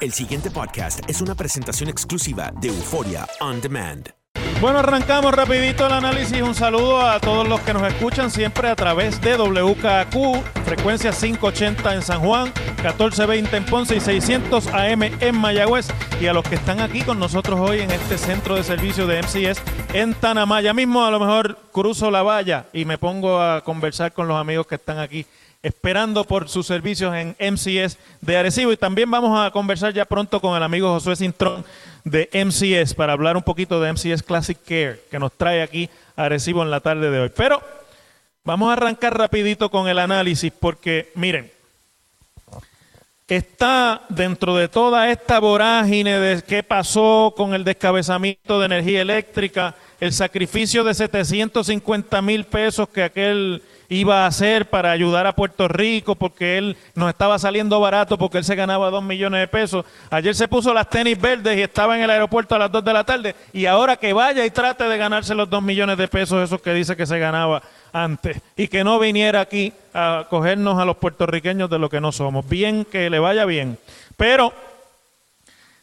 El siguiente podcast es una presentación exclusiva de Euforia On Demand. Bueno, arrancamos rapidito el análisis. Un saludo a todos los que nos escuchan siempre a través de WKQ, frecuencia 580 en San Juan, 1420 en Ponce y 600 AM en Mayagüez. Y a los que están aquí con nosotros hoy en este centro de servicio de MCS en Tanamaya. mismo a lo mejor cruzo la valla y me pongo a conversar con los amigos que están aquí esperando por sus servicios en MCS de Arecibo. Y también vamos a conversar ya pronto con el amigo Josué Cintrón de MCS para hablar un poquito de MCS Classic Care que nos trae aquí a Arecibo en la tarde de hoy. Pero vamos a arrancar rapidito con el análisis porque miren, está dentro de toda esta vorágine de qué pasó con el descabezamiento de energía eléctrica, el sacrificio de 750 mil pesos que aquel iba a hacer para ayudar a Puerto Rico porque él nos estaba saliendo barato porque él se ganaba dos millones de pesos. Ayer se puso las tenis verdes y estaba en el aeropuerto a las dos de la tarde y ahora que vaya y trate de ganarse los dos millones de pesos esos que dice que se ganaba antes y que no viniera aquí a cogernos a los puertorriqueños de lo que no somos. Bien, que le vaya bien. Pero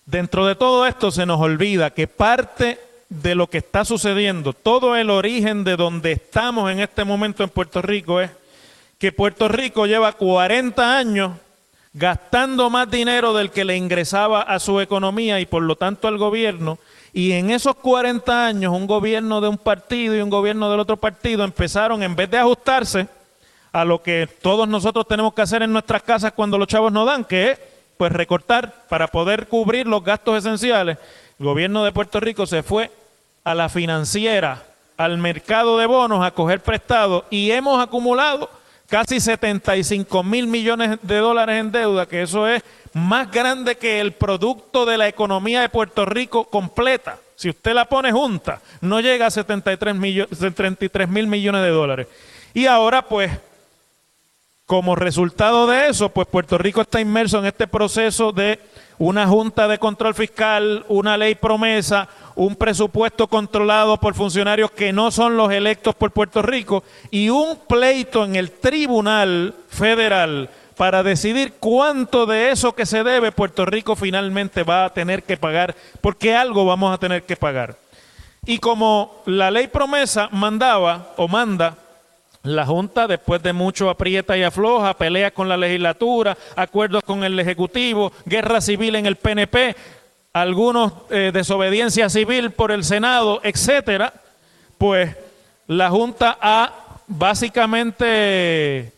dentro de todo esto se nos olvida que parte de lo que está sucediendo, todo el origen de donde estamos en este momento en Puerto Rico es que Puerto Rico lleva 40 años gastando más dinero del que le ingresaba a su economía y por lo tanto al gobierno. Y en esos 40 años un gobierno de un partido y un gobierno del otro partido empezaron, en vez de ajustarse a lo que todos nosotros tenemos que hacer en nuestras casas cuando los chavos no dan, que es pues recortar para poder cubrir los gastos esenciales, el gobierno de Puerto Rico se fue a la financiera, al mercado de bonos a coger prestado y hemos acumulado casi 75 mil millones de dólares en deuda, que eso es más grande que el producto de la economía de Puerto Rico completa. Si usted la pone junta, no llega a 73 mil millones de dólares. Y ahora, pues, como resultado de eso, pues Puerto Rico está inmerso en este proceso de una junta de control fiscal, una ley promesa, un presupuesto controlado por funcionarios que no son los electos por Puerto Rico y un pleito en el Tribunal Federal para decidir cuánto de eso que se debe Puerto Rico finalmente va a tener que pagar, porque algo vamos a tener que pagar. Y como la ley promesa mandaba o manda la Junta, después de mucho aprieta y afloja, pelea con la legislatura, acuerdos con el Ejecutivo, guerra civil en el PNP, algunos eh, desobediencia civil por el Senado, etcétera, pues la Junta ha básicamente,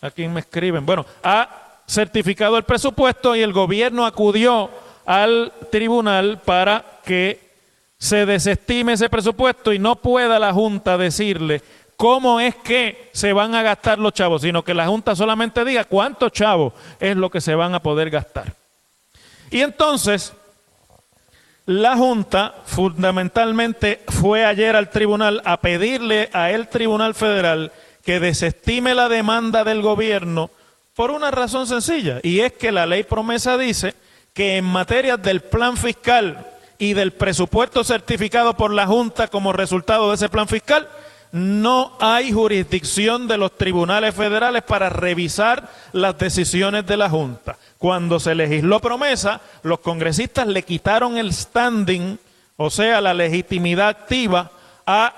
aquí me escriben, bueno, ha certificado el presupuesto y el gobierno acudió al tribunal para que se desestime ese presupuesto y no pueda la Junta decirle cómo es que se van a gastar los chavos, sino que la Junta solamente diga cuántos chavos es lo que se van a poder gastar. Y entonces, la Junta fundamentalmente fue ayer al tribunal a pedirle a el Tribunal Federal que desestime la demanda del gobierno Por una razón sencilla, y es que la ley promesa dice que en materia del plan fiscal y del presupuesto certificado por la Junta como resultado de ese plan fiscal, no hay jurisdicción de los tribunales federales para revisar las decisiones de la Junta. Cuando se legisló promesa, los congresistas le quitaron el standing, o sea, la legitimidad activa, a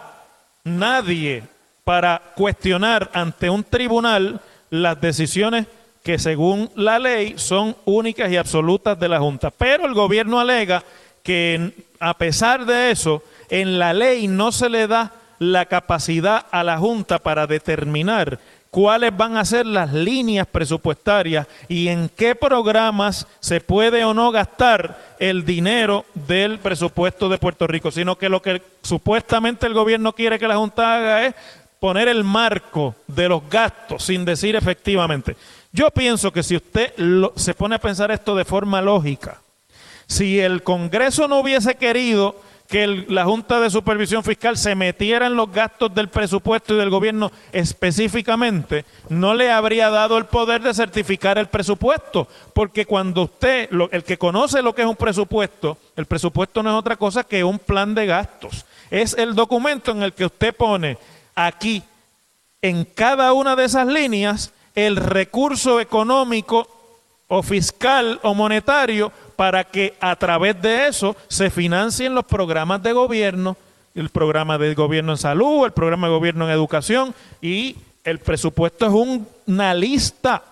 nadie para cuestionar ante un tribunal las decisiones que según la ley son únicas y absolutas de la Junta. Pero el gobierno alega que a pesar de eso, en la ley no se le da la capacidad a la Junta para determinar cuáles van a ser las líneas presupuestarias y en qué programas se puede o no gastar el dinero del presupuesto de Puerto Rico, sino que lo que supuestamente el gobierno quiere que la Junta haga es poner el marco de los gastos sin decir efectivamente. Yo pienso que si usted se pone a pensar esto de forma lógica, si el Congreso no hubiese querido que la Junta de Supervisión Fiscal se metiera en los gastos del presupuesto y del gobierno específicamente, no le habría dado el poder de certificar el presupuesto, porque cuando usted, el que conoce lo que es un presupuesto, el presupuesto no es otra cosa que un plan de gastos. Es el documento en el que usted pone aquí, en cada una de esas líneas, el recurso económico o fiscal o monetario para que a través de eso se financien los programas de gobierno, el programa de gobierno en salud, el programa de gobierno en educación y el presupuesto es una lista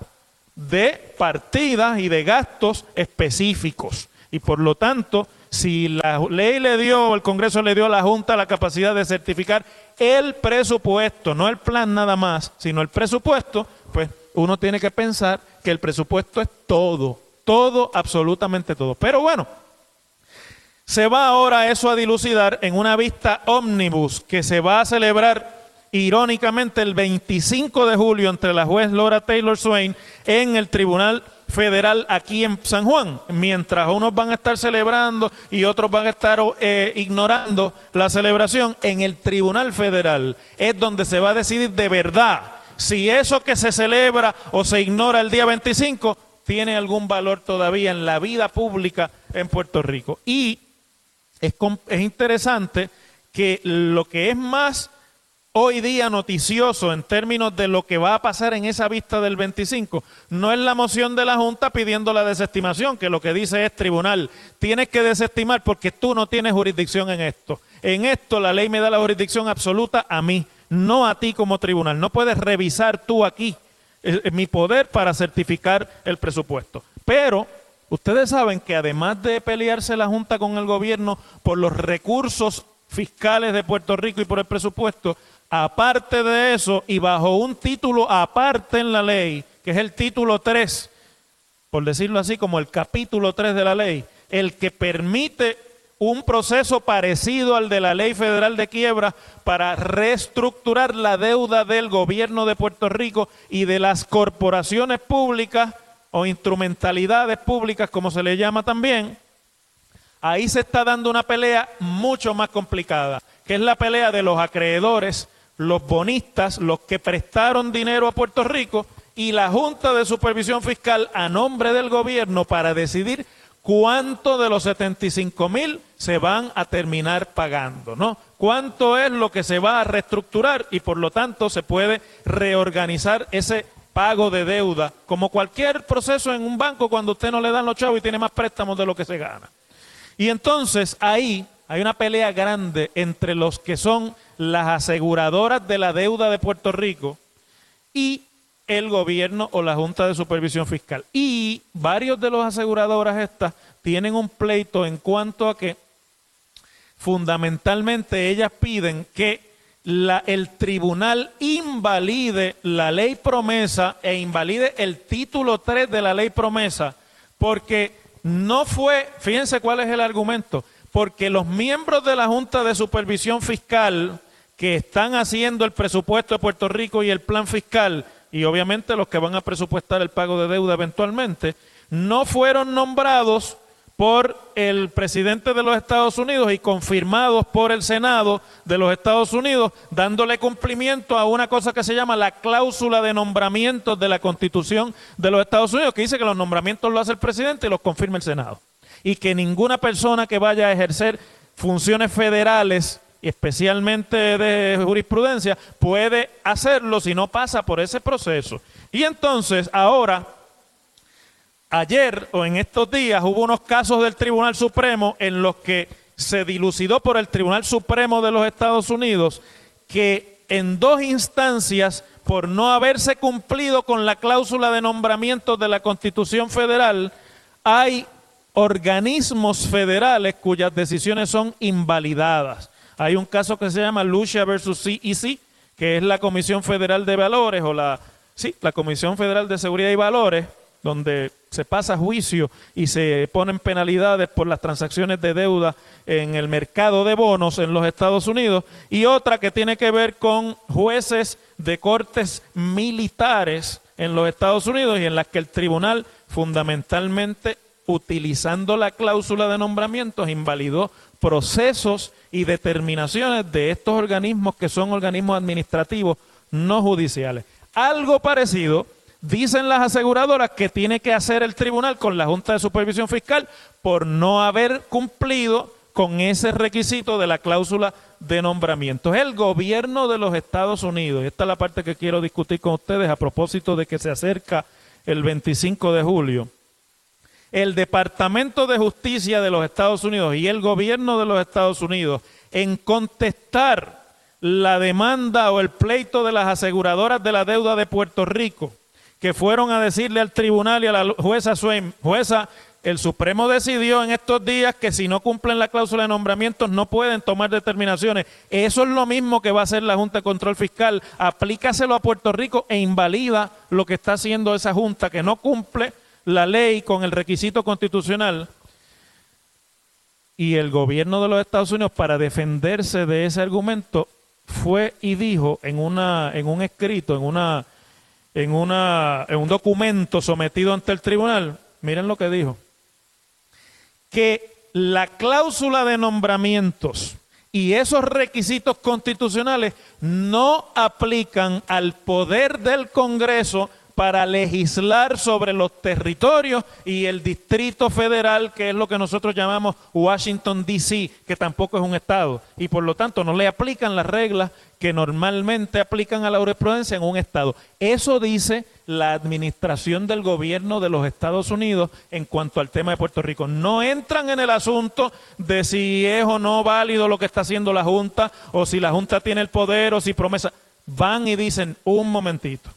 de partidas y de gastos específicos. Y por lo tanto, si la ley le dio, el Congreso le dio a la Junta la capacidad de certificar el presupuesto, no el plan nada más, sino el presupuesto, pues uno tiene que pensar que el presupuesto es todo todo, absolutamente todo. Pero bueno, se va ahora eso a dilucidar en una vista ómnibus que se va a celebrar irónicamente el 25 de julio entre la juez Laura Taylor Swain en el Tribunal Federal aquí en San Juan, mientras unos van a estar celebrando y otros van a estar eh, ignorando la celebración, en el Tribunal Federal es donde se va a decidir de verdad si eso que se celebra o se ignora el día 25 tiene algún valor todavía en la vida pública en Puerto Rico. Y es, es interesante que lo que es más hoy día noticioso en términos de lo que va a pasar en esa vista del 25 no es la moción de la Junta pidiendo la desestimación, que lo que dice es tribunal, tienes que desestimar porque tú no tienes jurisdicción en esto. En esto la ley me da la jurisdicción absoluta a mí, no a ti como tribunal. No puedes revisar tú aquí mi poder para certificar el presupuesto. Pero ustedes saben que además de pelearse la Junta con el gobierno por los recursos fiscales de Puerto Rico y por el presupuesto, aparte de eso y bajo un título aparte en la ley, que es el título 3, por decirlo así, como el capítulo 3 de la ley, el que permite un proceso parecido al de la ley federal de quiebra para reestructurar la deuda del gobierno de Puerto Rico y de las corporaciones públicas o instrumentalidades públicas, como se le llama también, ahí se está dando una pelea mucho más complicada, que es la pelea de los acreedores, los bonistas, los que prestaron dinero a Puerto Rico y la Junta de Supervisión Fiscal a nombre del gobierno para decidir cuánto de los 75 mil se van a terminar pagando, ¿no? ¿Cuánto es lo que se va a reestructurar y por lo tanto se puede reorganizar ese pago de deuda, como cualquier proceso en un banco cuando usted no le dan los chavos y tiene más préstamos de lo que se gana. Y entonces ahí hay una pelea grande entre los que son las aseguradoras de la deuda de Puerto Rico y el gobierno o la Junta de Supervisión Fiscal. Y varios de los aseguradoras estas tienen un pleito en cuanto a que fundamentalmente ellas piden que el tribunal invalide la ley promesa e invalide el título 3 de la ley promesa, porque no fue, fíjense cuál es el argumento, porque los miembros de la Junta de Supervisión Fiscal que están haciendo el presupuesto de Puerto Rico y el plan fiscal y obviamente los que van a presupuestar el pago de deuda eventualmente, no fueron nombrados por el presidente de los Estados Unidos y confirmados por el Senado de los Estados Unidos, dándole cumplimiento a una cosa que se llama la cláusula de nombramientos de la Constitución de los Estados Unidos, que dice que los nombramientos lo hace el presidente y los confirma el Senado. Y que ninguna persona que vaya a ejercer funciones federales, especialmente de jurisprudencia, puede hacerlo si no pasa por ese proceso. Y entonces, ahora ayer o en estos días hubo unos casos del Tribunal Supremo en los que se dilucidó por el Tribunal Supremo de los Estados Unidos que en dos instancias, por no haberse cumplido con la cláusula de nombramiento de la Constitución Federal, hay organismos federales cuyas decisiones son invalidadas. Hay un caso que se llama Lucia versus CEC, que es la Comisión Federal de Valores o la, sí, la Comisión Federal de Seguridad y Valores, donde se pasa juicio y se ponen penalidades por las transacciones de deuda en el mercado de bonos en los Estados Unidos, y otra que tiene que ver con jueces de cortes militares en los Estados Unidos y en las que el tribunal fundamentalmente utilizando la cláusula de nombramientos invalidó procesos y determinaciones de estos organismos que son organismos administrativos no judiciales. Algo parecido dicen las aseguradoras que tiene que hacer el tribunal con la Junta de Supervisión Fiscal por no haber cumplido con ese requisito de la cláusula de nombramiento. Es el gobierno de los Estados Unidos, esta es la parte que quiero discutir con ustedes a propósito de que se acerca el 25 de julio. El Departamento de Justicia de los Estados Unidos y el gobierno de los Estados Unidos en contestar la demanda o el pleito de las aseguradoras de la deuda de Puerto Rico que fueron a decirle al tribunal y a la jueza Swain, jueza, el Supremo decidió en estos días que si no cumplen la cláusula de nombramientos no pueden tomar determinaciones. Eso es lo mismo que va a hacer la Junta de Control Fiscal. Aplícaselo a Puerto Rico e invalida lo que está haciendo esa Junta, que no cumple la ley con el requisito constitucional. Y el gobierno de los Estados Unidos, para defenderse de ese argumento, fue y dijo en, una, en un escrito, en una en, una, en un documento sometido ante el tribunal, miren lo que dijo, que la cláusula de nombramientos y esos requisitos constitucionales no aplican al poder del Congreso para legislar sobre los territorios y el Distrito Federal, que es lo que nosotros llamamos Washington, D.C., que tampoco es un Estado. Y por lo tanto no le aplican las reglas que normalmente aplican a la jurisprudencia en un Estado. Eso dice la administración del gobierno de los Estados Unidos en cuanto al tema de Puerto Rico. No entran en el asunto de si es o no válido lo que está haciendo la Junta, o si la Junta tiene el poder, o si promesa. Van y dicen, un momentito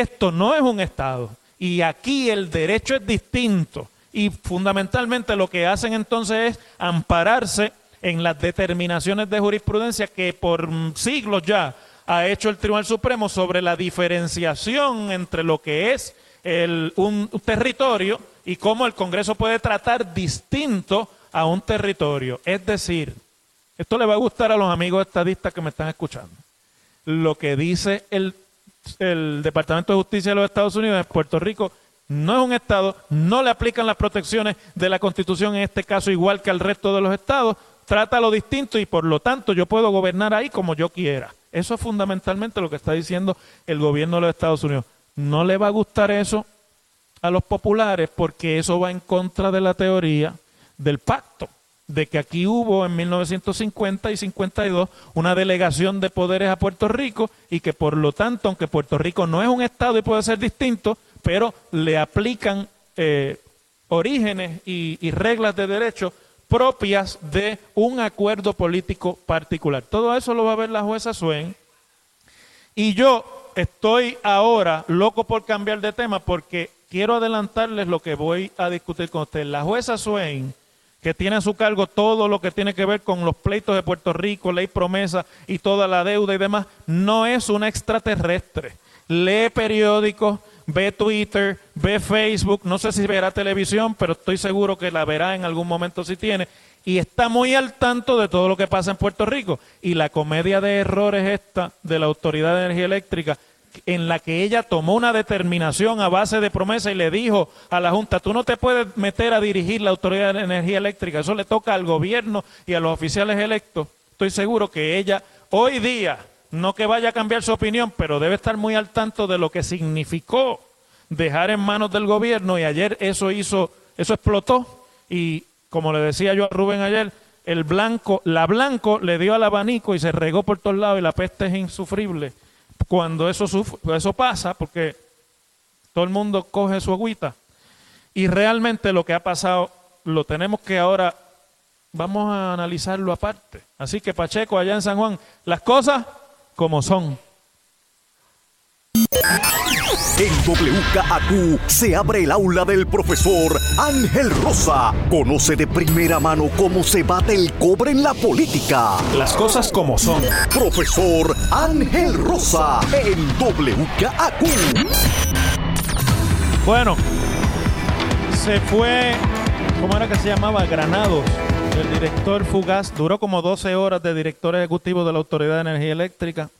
esto no es un Estado y aquí el derecho es distinto y fundamentalmente lo que hacen entonces es ampararse en las determinaciones de jurisprudencia que por siglos ya ha hecho el Tribunal Supremo sobre la diferenciación entre lo que es un territorio y cómo el Congreso puede tratar distinto a un territorio. Es decir, esto le va a gustar a los amigos estadistas que me están escuchando. Lo que dice el el Departamento de Justicia de los Estados Unidos en Puerto Rico no es un Estado, no le aplican las protecciones de la Constitución en este caso igual que al resto de los Estados, trata lo distinto y por lo tanto yo puedo gobernar ahí como yo quiera. Eso es fundamentalmente lo que está diciendo el gobierno de los Estados Unidos. No le va a gustar eso a los populares porque eso va en contra de la teoría del pacto de que aquí hubo en 1950 y 52 una delegación de poderes a Puerto Rico y que por lo tanto, aunque Puerto Rico no es un Estado y puede ser distinto, pero le aplican eh, orígenes y, reglas de derecho propias de un acuerdo político particular. Todo eso lo va a ver la jueza Swain. Y yo estoy ahora loco por cambiar de tema porque quiero adelantarles lo que voy a discutir con ustedes. La jueza Swain que tiene a su cargo todo lo que tiene que ver con los pleitos de Puerto Rico, ley promesa y toda la deuda y demás, no es una extraterrestre. Lee periódicos, ve Twitter, ve Facebook, no sé si verá televisión, pero estoy seguro que la verá en algún momento si tiene, y está muy al tanto de todo lo que pasa en Puerto Rico. Y la comedia de errores esta de la Autoridad de Energía Eléctrica en la que ella tomó una determinación a base de promesa y le dijo a la Junta, tú no te puedes meter a dirigir la Autoridad de Energía Eléctrica, eso le toca al gobierno y a los oficiales electos. Estoy seguro que ella hoy día, no que vaya a cambiar su opinión, pero debe estar muy al tanto de lo que significó dejar en manos del gobierno y ayer eso hizo, eso explotó y como le decía yo a Rubén ayer, el blanco, la blanco le dio al abanico y se regó por todos lados y la peste es insufrible. Cuando eso, eso pasa, porque todo el mundo coge su agüita. Y realmente lo que ha pasado lo tenemos que ahora, vamos a analizarlo aparte. Así que Pacheco, allá en San Juan, las cosas como son. En WKAQ se abre el aula del profesor Ángel Rosa. Conoce de primera mano cómo se bate el cobre en la política. Las cosas como son. Profesor Ángel Rosa en WKAQ. Bueno, se fue, ¿cómo era que se llamaba? Granados. El director fugaz duró como 12 horas de director ejecutivo de la Autoridad de Energía Eléctrica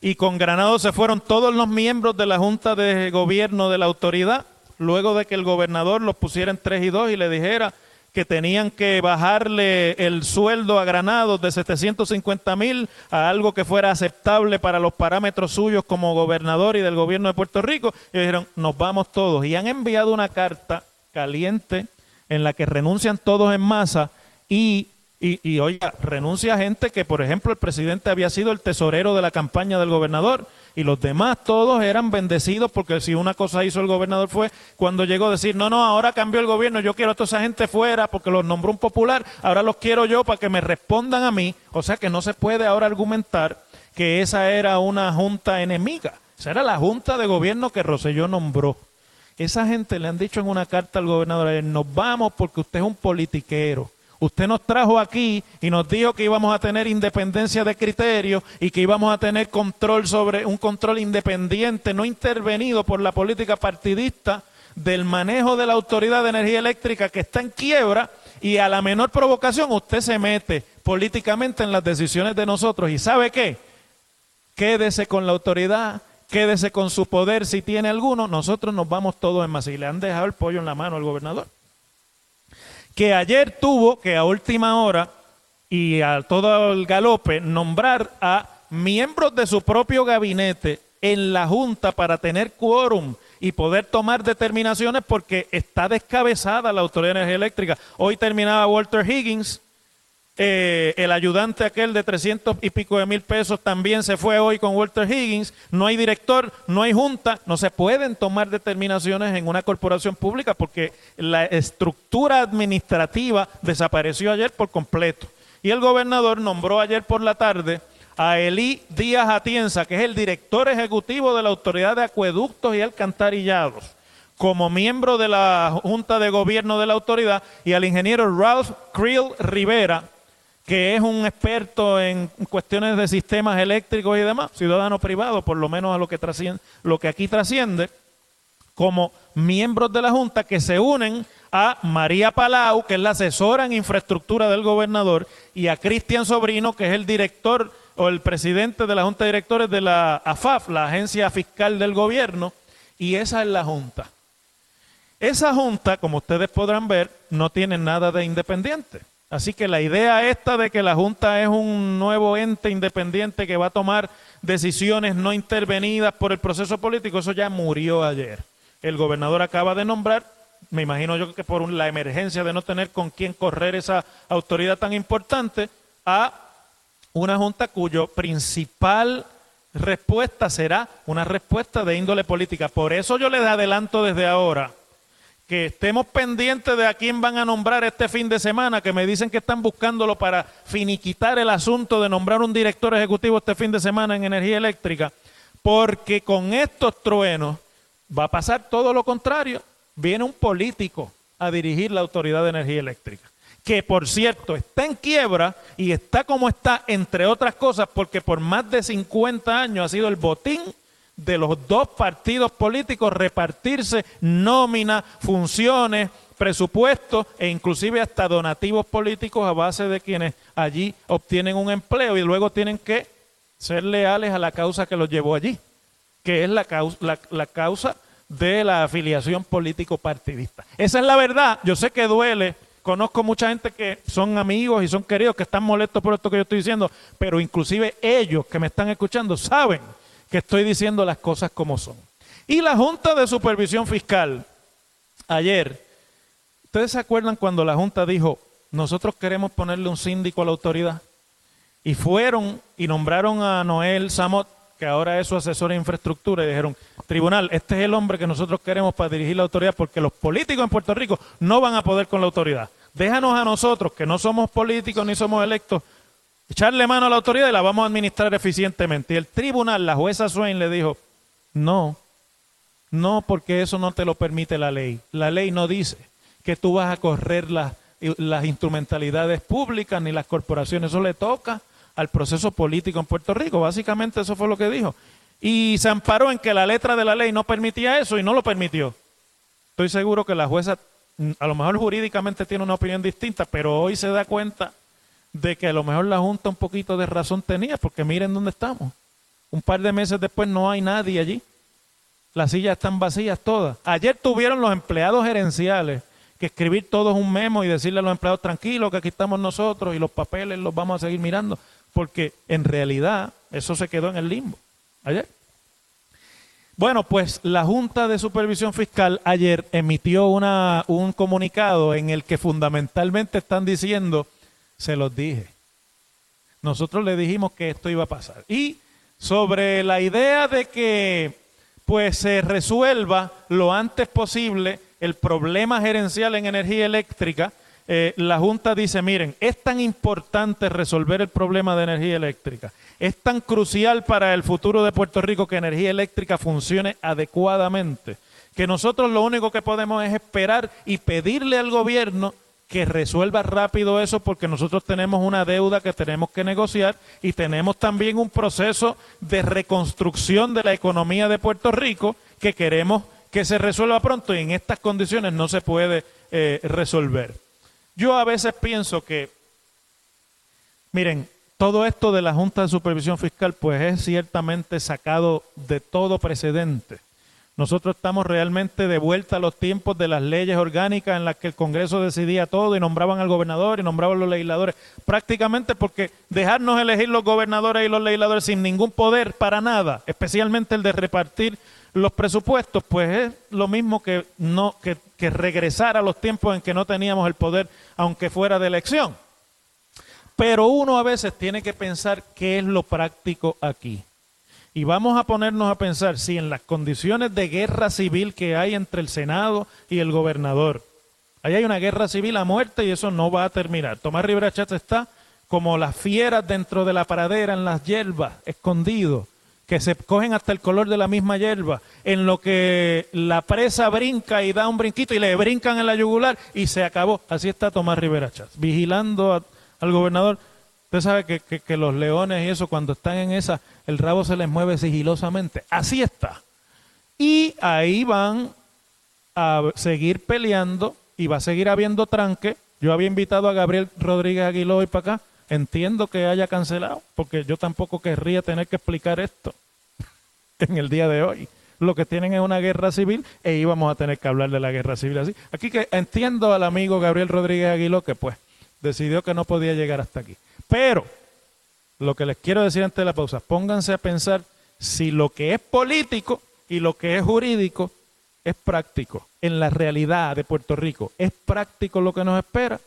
y con Granado se fueron todos los miembros de la Junta de Gobierno de la autoridad, luego de que el gobernador los pusiera en 3 y 2 y le dijera que tenían que bajarle el sueldo a Granados de 750 mil a algo que fuera aceptable para los parámetros suyos como gobernador y del gobierno de Puerto Rico. Y dijeron, nos vamos todos. Y han enviado una carta caliente en la que renuncian todos en masa y y, y oiga, renuncia gente que, por ejemplo, el presidente había sido el tesorero de la campaña del gobernador y los demás todos eran bendecidos porque si una cosa hizo el gobernador fue cuando llegó a decir, no, no, ahora cambió el gobierno, yo quiero a toda esa gente fuera porque los nombró un popular, ahora los quiero yo para que me respondan a mí. O sea que no se puede ahora argumentar que esa era una junta enemiga. Esa era la junta de gobierno que Roselló nombró. Esa gente le han dicho en una carta al gobernador, nos vamos porque usted es un politiquero. Usted nos trajo aquí y nos dijo que íbamos a tener independencia de criterio y que íbamos a tener control sobre un control independiente, no intervenido por la política partidista del manejo de la Autoridad de Energía Eléctrica que está en quiebra y a la menor provocación usted se mete políticamente en las decisiones de nosotros. ¿Y sabe qué? Quédese con la autoridad, quédese con su poder si tiene alguno, nosotros nos vamos todos en masa. Y le han dejado el pollo en la mano al gobernador que ayer tuvo que a última hora y a todo el galope nombrar a miembros de su propio gabinete en la Junta para tener quórum y poder tomar determinaciones porque está descabezada la Autoridad de Energía Eléctrica. Hoy terminaba Walter Higgins, eh, el ayudante aquel de 300 y pico de mil pesos también se fue hoy con Walter Higgins. No hay director, no hay junta, no se pueden tomar determinaciones en una corporación pública porque la estructura administrativa desapareció ayer por completo. Y el gobernador nombró ayer por la tarde a Elí Díaz Atienza, que es el director ejecutivo de la Autoridad de Acueductos y Alcantarillados como miembro de la Junta de Gobierno de la autoridad y al ingeniero Ralph Creel Rivera, que es un experto en cuestiones de sistemas eléctricos y demás, ciudadano privado, por lo menos a lo que, lo que aquí trasciende, como miembros de la Junta que se unen a María Palau, que es la asesora en infraestructura del gobernador, y a Cristian Sobrino, que es el director o el presidente de la Junta de Directores de la AFAF, la Agencia Fiscal del Gobierno, y esa es la Junta. Esa Junta, como ustedes podrán ver, no tiene nada de independiente. Así que la idea esta de que la Junta es un nuevo ente independiente que va a tomar decisiones no intervenidas por el proceso político, eso ya murió ayer. El gobernador acaba de nombrar, me imagino yo que por la emergencia de no tener con quién correr esa autoridad tan importante, a una Junta cuyo principal respuesta será una respuesta de índole política. Por eso yo les adelanto desde ahora que estemos pendientes de a quién van a nombrar este fin de semana, que me dicen que están buscándolo para finiquitar el asunto de nombrar un director ejecutivo este fin de semana en energía eléctrica, porque con estos truenos va a pasar todo lo contrario. Viene un político a dirigir la Autoridad de Energía Eléctrica, que por cierto está en quiebra y está como está, entre otras cosas, porque por más de 50 años ha sido el botín de los dos partidos políticos repartirse nómina, funciones, presupuestos e inclusive hasta donativos políticos a base de quienes allí obtienen un empleo y luego tienen que ser leales a la causa que los llevó allí, que es la causa, la, causa de la afiliación político partidista. Esa es la verdad. Yo sé que duele. Conozco mucha gente que son amigos y son queridos que están molestos por esto que yo estoy diciendo, pero inclusive ellos que me están escuchando saben que estoy diciendo las cosas como son. Y la Junta de Supervisión Fiscal, ayer, ¿ustedes se acuerdan cuando la Junta dijo, nosotros queremos ponerle un síndico a la autoridad? Y fueron y nombraron a Noel Samot, que ahora es su asesor de infraestructura, y dijeron, tribunal, este es el hombre que nosotros queremos para dirigir la autoridad, porque los políticos en Puerto Rico no van a poder con la autoridad. Déjanos a nosotros, que no somos políticos ni somos electos, echarle mano a la autoridad y la vamos a administrar eficientemente. Y el tribunal, la jueza Swain, le dijo, no, no, porque eso no te lo permite la ley. La ley no dice que tú vas a correr las, las instrumentalidades públicas ni las corporaciones, eso le toca al proceso político en Puerto Rico. Básicamente eso fue lo que dijo. Y se amparó en que la letra de la ley no permitía eso y no lo permitió. Estoy seguro que la jueza, a lo mejor jurídicamente tiene una opinión distinta, pero hoy se da cuenta de que a lo mejor la Junta un poquito de razón tenía, porque miren dónde estamos. Un par de meses después no hay nadie allí. Las sillas están vacías todas. Ayer tuvieron los empleados gerenciales que escribir todos un memo y decirle a los empleados tranquilos que aquí estamos nosotros y los papeles los vamos a seguir mirando, porque en realidad eso se quedó en el limbo ayer. Bueno, pues la Junta de Supervisión Fiscal ayer emitió una, un comunicado en el que fundamentalmente están diciendo, se los dije, nosotros le dijimos que esto iba a pasar. Y sobre la idea de que pues se resuelva lo antes posible el problema gerencial en energía eléctrica, eh, la Junta dice, miren, es tan importante resolver el problema de energía eléctrica, es tan crucial para el futuro de Puerto Rico que energía eléctrica funcione adecuadamente, que nosotros lo único que podemos es esperar y pedirle al gobierno que resuelva rápido eso porque nosotros tenemos una deuda que tenemos que negociar y tenemos también un proceso de reconstrucción de la economía de Puerto Rico que queremos que se resuelva pronto y en estas condiciones no se puede eh, resolver. Yo a veces pienso que, miren, todo esto de la Junta de Supervisión Fiscal pues es ciertamente sacado de todo precedente. Nosotros estamos realmente de vuelta a los tiempos de las leyes orgánicas en las que el Congreso decidía todo y nombraban al gobernador y nombraban los legisladores. Prácticamente porque dejarnos elegir los gobernadores y los legisladores sin ningún poder para nada, especialmente el de repartir los presupuestos, pues es lo mismo que, no, que, que regresar a los tiempos en que no teníamos el poder, aunque fuera de elección. Pero uno a veces tiene que pensar qué es lo práctico aquí. Y vamos a ponernos a pensar si en las condiciones de guerra civil que hay entre el Senado y el gobernador, ahí hay una guerra civil a muerte y eso no va a terminar. Tomás Rivera Chatz está como las fieras dentro de la pradera, en las hierbas, escondidos, que se cogen hasta el color de la misma hierba, en lo que la presa brinca y da un brinquito y le brincan en la yugular y se acabó. Así está Tomás Rivera Chatz, vigilando al gobernador Usted sabe que, los leones y eso, cuando están en esa, el rabo se les mueve sigilosamente. Así está. Y ahí van a seguir peleando y va a seguir habiendo tranque. Yo había invitado a Gabriel Rodríguez Aguiló hoy para acá. Entiendo que haya cancelado, porque yo tampoco querría tener que explicar esto en el día de hoy. Lo que tienen es una guerra civil e íbamos a tener que hablar de la guerra civil así. Aquí que entiendo al amigo Gabriel Rodríguez Aguiló que pues decidió que no podía llegar hasta aquí. Pero lo que les quiero decir antes de la pausa, pónganse a pensar si lo que es político y lo que es jurídico es práctico en la realidad de Puerto Rico. ¿Es práctico lo que nos espera?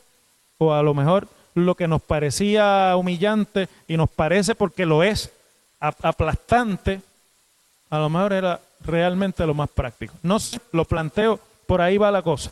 O a lo mejor lo que nos parecía humillante y nos parece porque lo es aplastante, a lo mejor era realmente lo más práctico. No sé, lo planteo, por ahí va la cosa.